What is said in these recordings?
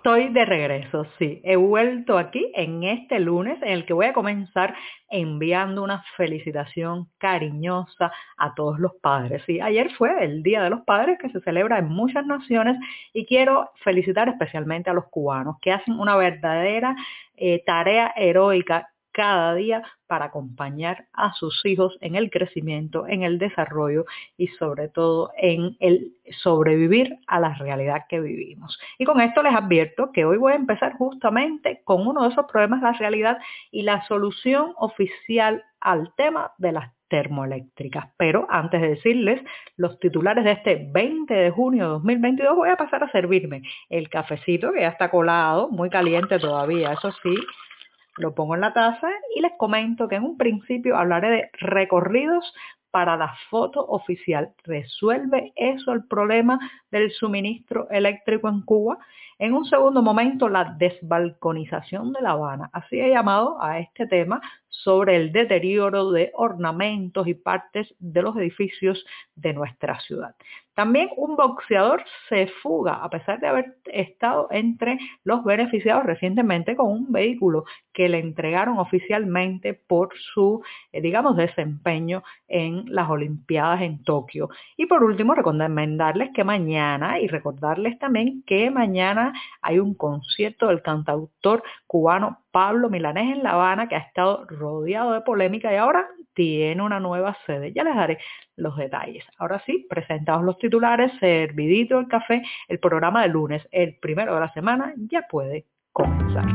Estoy de regreso, sí. He vuelto aquí en este lunes en el que voy a comenzar enviando una felicitación cariñosa a todos los padres. Sí, ayer fue el Día de los Padres que se celebra en muchas naciones y quiero felicitar especialmente a los cubanos que hacen una verdadera eh, tarea heroica cada día para acompañar a sus hijos en el crecimiento, en el desarrollo y sobre todo en el sobrevivir a la realidad que vivimos. Y con esto les advierto que hoy voy a empezar justamente con uno de esos problemas la realidad y la solución oficial al tema de las termoeléctricas. Pero antes de decirles los titulares de este 20 de junio de 2022, voy a pasar a servirme el cafecito que ya está colado, muy caliente todavía, eso sí, lo pongo en la taza y les comento que en un principio hablaré de recorridos para la foto oficial. ¿Resuelve eso el problema del suministro eléctrico en Cuba? En un segundo momento, la desbalconización de La Habana. Así he llamado a este tema sobre el deterioro de ornamentos y partes de los edificios de nuestra ciudad. También un boxeador se fuga a pesar de haber estado entre los beneficiados recientemente con un vehículo que le entregaron oficialmente por su, eh, digamos, desempeño en las Olimpiadas en Tokio. Y por último, recomendarles que mañana y recordarles también que mañana hay un concierto del cantautor cubano Pablo Milanés en La Habana, que ha estado rodeado de polémica y ahora tiene una nueva sede. Ya les daré los detalles. Ahora sí, presentados los titulares, servidito el café, el programa de lunes, el primero de la semana, ya puede comenzar.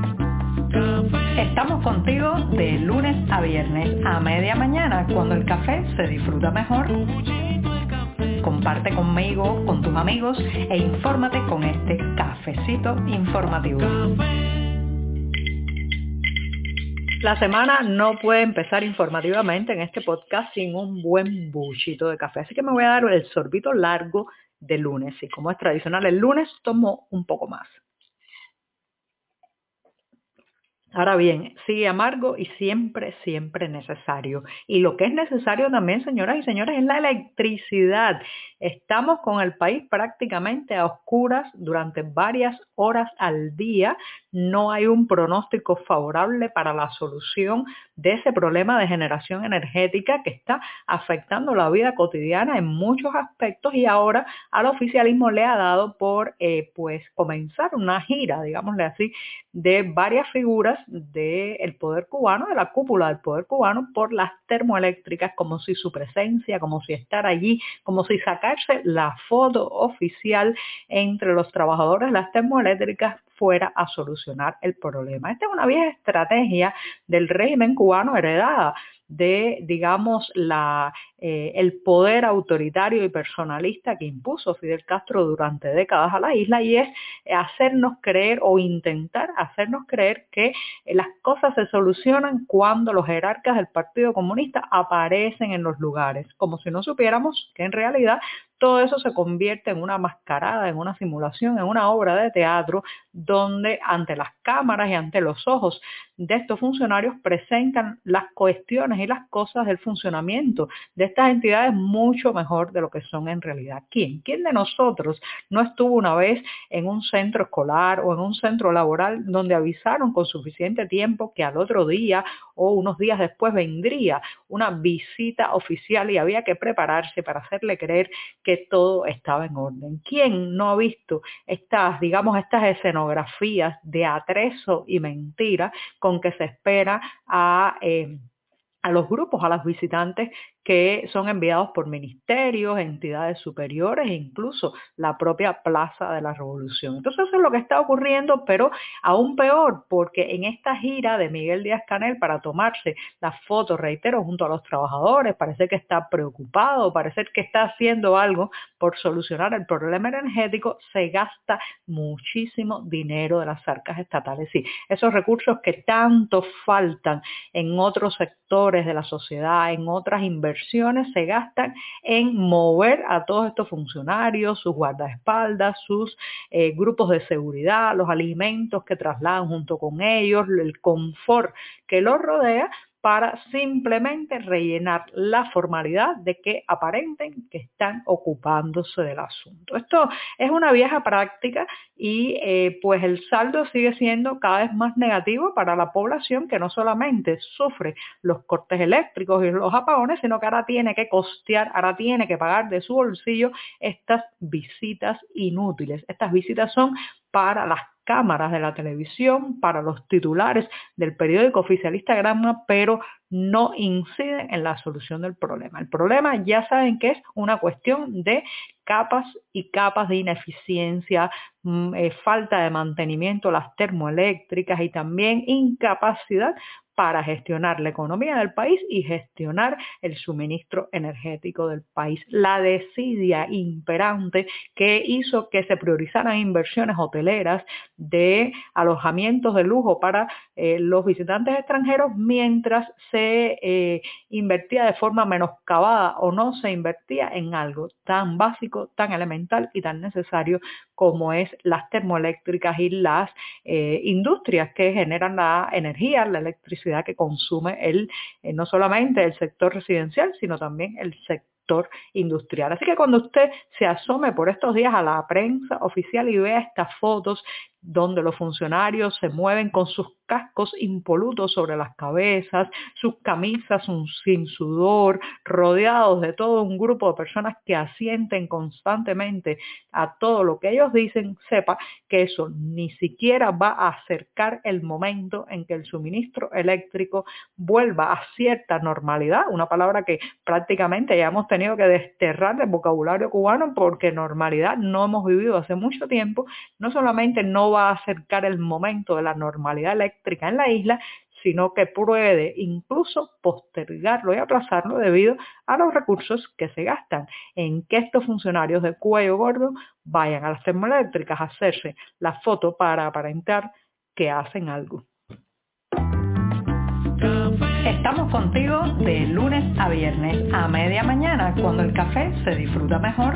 Estamos contigo de lunes a viernes a media mañana, cuando el café se disfruta mejor. Comparte conmigo, con tus amigos e infórmate con este cafecito informativo. La semana no puede empezar informativamente en este podcast sin un buen buchito de café. Así que me voy a dar el sorbito largo de lunes. Y como es tradicional el lunes, tomo un poco más. Ahora bien, sigue amargo y siempre, siempre necesario. Y lo que es necesario también, señoras y señores, es la electricidad. Estamos con el país prácticamente a oscuras durante varias horas al día. No hay un pronóstico favorable para la solución de ese problema de generación energética que está afectando la vida cotidiana en muchos aspectos y ahora al oficialismo le ha dado por eh, pues comenzar una gira, digámosle así, de varias figuras del poder cubano, de la cúpula del poder cubano, por las termoeléctricas, como si su presencia, como si estar allí, como si la foto oficial entre los trabajadores de las termoeléctricas fuera a solucionar el problema. Esta es una vieja estrategia del régimen cubano heredada de, digamos, la, eh, el poder autoritario y personalista que impuso Fidel Castro durante décadas a la isla y es hacernos creer o intentar hacernos creer que las cosas se solucionan cuando los jerarcas del Partido Comunista aparecen en los lugares, como si no supiéramos que en realidad todo eso se convierte en una mascarada, en una simulación, en una obra de teatro donde ante las cámaras y ante los ojos de estos funcionarios presentan las cuestiones y las cosas del funcionamiento de estas entidades mucho mejor de lo que son en realidad. ¿Quién? ¿Quién de nosotros no estuvo una vez en un centro escolar o en un centro laboral donde avisaron con suficiente tiempo que al otro día o unos días después vendría una visita oficial y había que prepararse para hacerle creer que todo estaba en orden? ¿Quién no ha visto estas, digamos, estas escenografías de atrezo y mentira con que se espera a, eh, a los grupos, a los visitantes que son enviados por ministerios, entidades superiores e incluso la propia Plaza de la Revolución. Entonces eso es lo que está ocurriendo, pero aún peor, porque en esta gira de Miguel Díaz Canel para tomarse las fotos, reitero, junto a los trabajadores, parece que está preocupado, parece que está haciendo algo por solucionar el problema energético, se gasta muchísimo dinero de las arcas estatales. Sí, esos recursos que tanto faltan en otros sectores de la sociedad, en otras inversiones, se gastan en mover a todos estos funcionarios, sus guardaespaldas, sus eh, grupos de seguridad, los alimentos que trasladan junto con ellos, el confort que los rodea para simplemente rellenar la formalidad de que aparenten que están ocupándose del asunto. Esto es una vieja práctica y eh, pues el saldo sigue siendo cada vez más negativo para la población que no solamente sufre los cortes eléctricos y los apagones, sino que ahora tiene que costear, ahora tiene que pagar de su bolsillo estas visitas inútiles. Estas visitas son para las cámaras de la televisión, para los titulares del periódico oficialista Granma, pero no inciden en la solución del problema. El problema ya saben que es una cuestión de capas y capas de ineficiencia, mm, eh, falta de mantenimiento, las termoeléctricas y también incapacidad para gestionar la economía del país y gestionar el suministro energético del país. La desidia imperante que hizo que se priorizaran inversiones hoteleras de alojamientos de lujo para eh, los visitantes extranjeros mientras se eh, invertía de forma menoscabada o no se invertía en algo tan básico, tan elemental y tan necesario como es las termoeléctricas y las eh, industrias que generan la energía, la electricidad que consume el, eh, no solamente el sector residencial, sino también el sector industrial. Así que cuando usted se asome por estos días a la prensa oficial y vea estas fotos donde los funcionarios se mueven con sus cascos impolutos sobre las cabezas, sus camisas sin sudor, rodeados de todo un grupo de personas que asienten constantemente a todo lo que ellos dicen, sepa que eso ni siquiera va a acercar el momento en que el suministro eléctrico vuelva a cierta normalidad, una palabra que prácticamente ya hemos tenido que desterrar del vocabulario cubano porque normalidad no hemos vivido hace mucho tiempo, no solamente no va a acercar el momento de la normalidad eléctrica en la isla, sino que puede incluso postergarlo y aplazarlo debido a los recursos que se gastan en que estos funcionarios de cuello gordo vayan a las termoeléctricas a hacerse la foto para aparentar que hacen algo. Estamos contigo de lunes a viernes a media mañana cuando el café se disfruta mejor.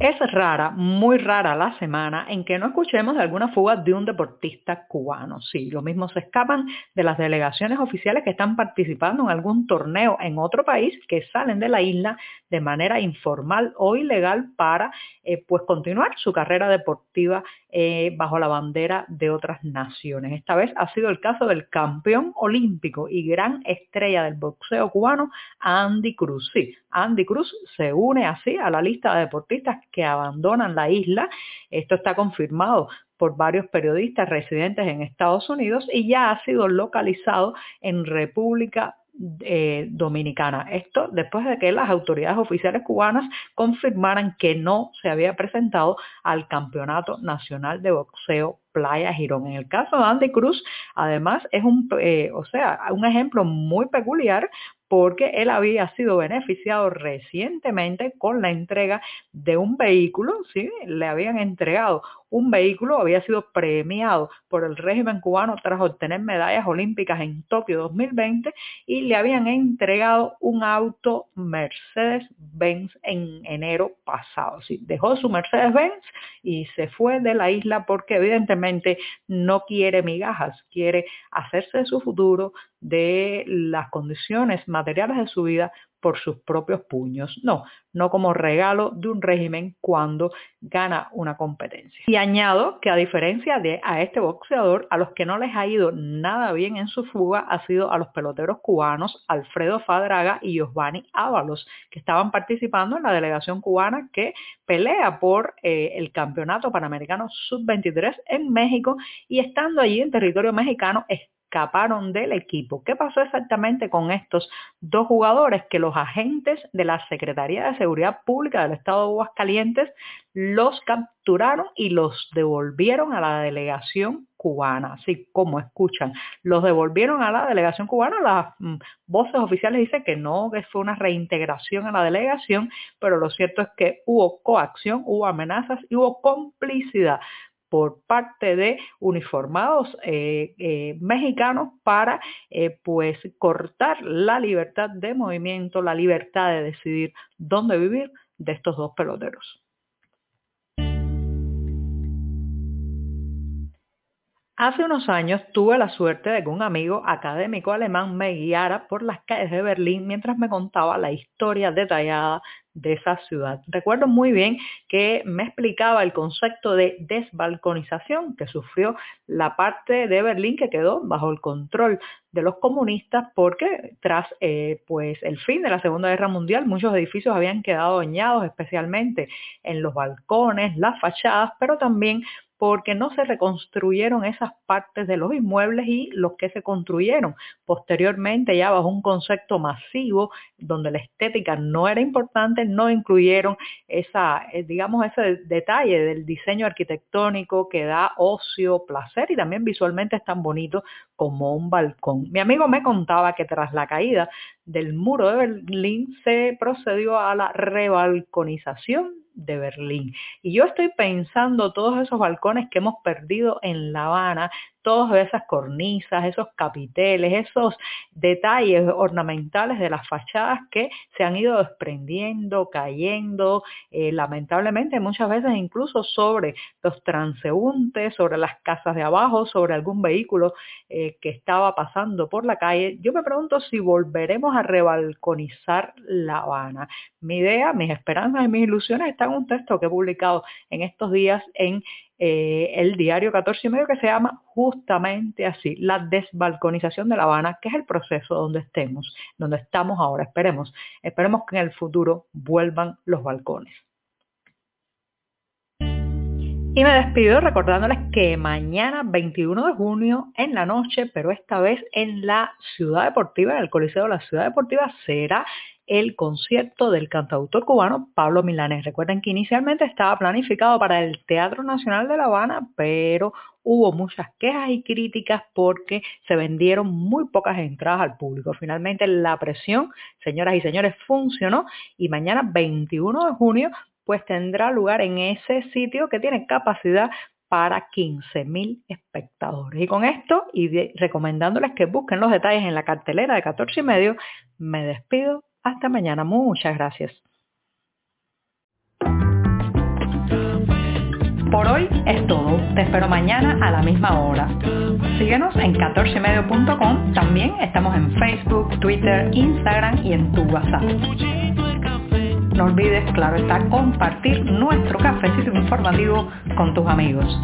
Es rara, muy rara la semana en que no escuchemos de alguna fuga de un deportista cubano. Sí, lo mismo se escapan de las delegaciones oficiales que están participando en algún torneo en otro país que salen de la isla de manera informal o ilegal para eh, pues continuar su carrera deportiva eh, bajo la bandera de otras naciones. Esta vez ha sido el caso del campeón olímpico y gran estrella del boxeo cubano, Andy Cruz. Sí, Andy Cruz se une así a la lista de deportistas que abandonan la isla. Esto está confirmado por varios periodistas residentes en Estados Unidos y ya ha sido localizado en República eh, Dominicana. Esto después de que las autoridades oficiales cubanas confirmaran que no se había presentado al Campeonato Nacional de Boxeo Playa Girón. En el caso de Andy Cruz, además, es un, eh, o sea, un ejemplo muy peculiar porque él había sido beneficiado recientemente con la entrega de un vehículo, ¿sí? le habían entregado un vehículo, había sido premiado por el régimen cubano tras obtener medallas olímpicas en Tokio 2020 y le habían entregado un auto Mercedes-Benz en enero pasado. ¿sí? Dejó su Mercedes-Benz y se fue de la isla porque evidentemente no quiere migajas, quiere hacerse de su futuro, de las condiciones materiales de su vida por sus propios puños. No, no como regalo de un régimen cuando gana una competencia. Y añado que a diferencia de a este boxeador, a los que no les ha ido nada bien en su fuga ha sido a los peloteros cubanos Alfredo Fadraga y Giovanni Ábalos, que estaban participando en la delegación cubana que pelea por eh, el campeonato panamericano sub-23 en México y estando allí en territorio mexicano escaparon del equipo. ¿Qué pasó exactamente con estos dos jugadores que los agentes de la Secretaría de Seguridad Pública del Estado de Aguascalientes los capturaron y los devolvieron a la delegación cubana, así como escuchan, los devolvieron a la delegación cubana, las mm, voces oficiales dicen que no, que fue una reintegración a la delegación, pero lo cierto es que hubo coacción, hubo amenazas y hubo complicidad por parte de uniformados eh, eh, mexicanos para eh, pues cortar la libertad de movimiento, la libertad de decidir dónde vivir de estos dos peloteros. Hace unos años tuve la suerte de que un amigo académico alemán me guiara por las calles de Berlín mientras me contaba la historia detallada de esa ciudad. Recuerdo muy bien que me explicaba el concepto de desbalconización que sufrió la parte de Berlín que quedó bajo el control de los comunistas porque tras eh, pues el fin de la Segunda Guerra Mundial muchos edificios habían quedado dañados, especialmente en los balcones, las fachadas, pero también porque no se reconstruyeron esas partes de los inmuebles y los que se construyeron posteriormente ya bajo un concepto masivo donde la estética no era importante, no incluyeron esa, eh, digamos, ese detalle del diseño arquitectónico que da ocio, placer y también visualmente es tan bonito como un balcón. Mi amigo me contaba que tras la caída del muro de Berlín se procedió a la rebalconización de Berlín. Y yo estoy pensando todos esos balcones que hemos perdido en La Habana, todas esas cornisas, esos capiteles, esos detalles ornamentales de las fachadas que se han ido desprendiendo, cayendo, eh, lamentablemente muchas veces incluso sobre los transeúntes, sobre las casas de abajo, sobre algún vehículo eh, que estaba pasando por la calle. Yo me pregunto si volveremos a rebalconizar La Habana. Mi idea, mis esperanzas y mis ilusiones están en un texto que he publicado en estos días en eh, el diario 14 y medio que se llama justamente así, la desbalconización de La Habana, que es el proceso donde estemos, donde estamos ahora. Esperemos, esperemos que en el futuro vuelvan los balcones. Y me despido recordándoles que mañana 21 de junio en la noche, pero esta vez en la Ciudad Deportiva, en el Coliseo de la Ciudad Deportiva, será el concierto del cantautor cubano Pablo Milanés. Recuerden que inicialmente estaba planificado para el Teatro Nacional de La Habana, pero hubo muchas quejas y críticas porque se vendieron muy pocas entradas al público. Finalmente la presión, señoras y señores, funcionó y mañana 21 de junio pues tendrá lugar en ese sitio que tiene capacidad para 15.000 espectadores. Y con esto, y recomendándoles que busquen los detalles en la cartelera de 14 y medio, me despido hasta mañana. Muchas gracias. Por hoy es todo. Te espero mañana a la misma hora. Síguenos en 14medio.com. También estamos en Facebook, Twitter, Instagram y en tu WhatsApp. No olvides, claro está, compartir nuestro cafecito informativo con tus amigos.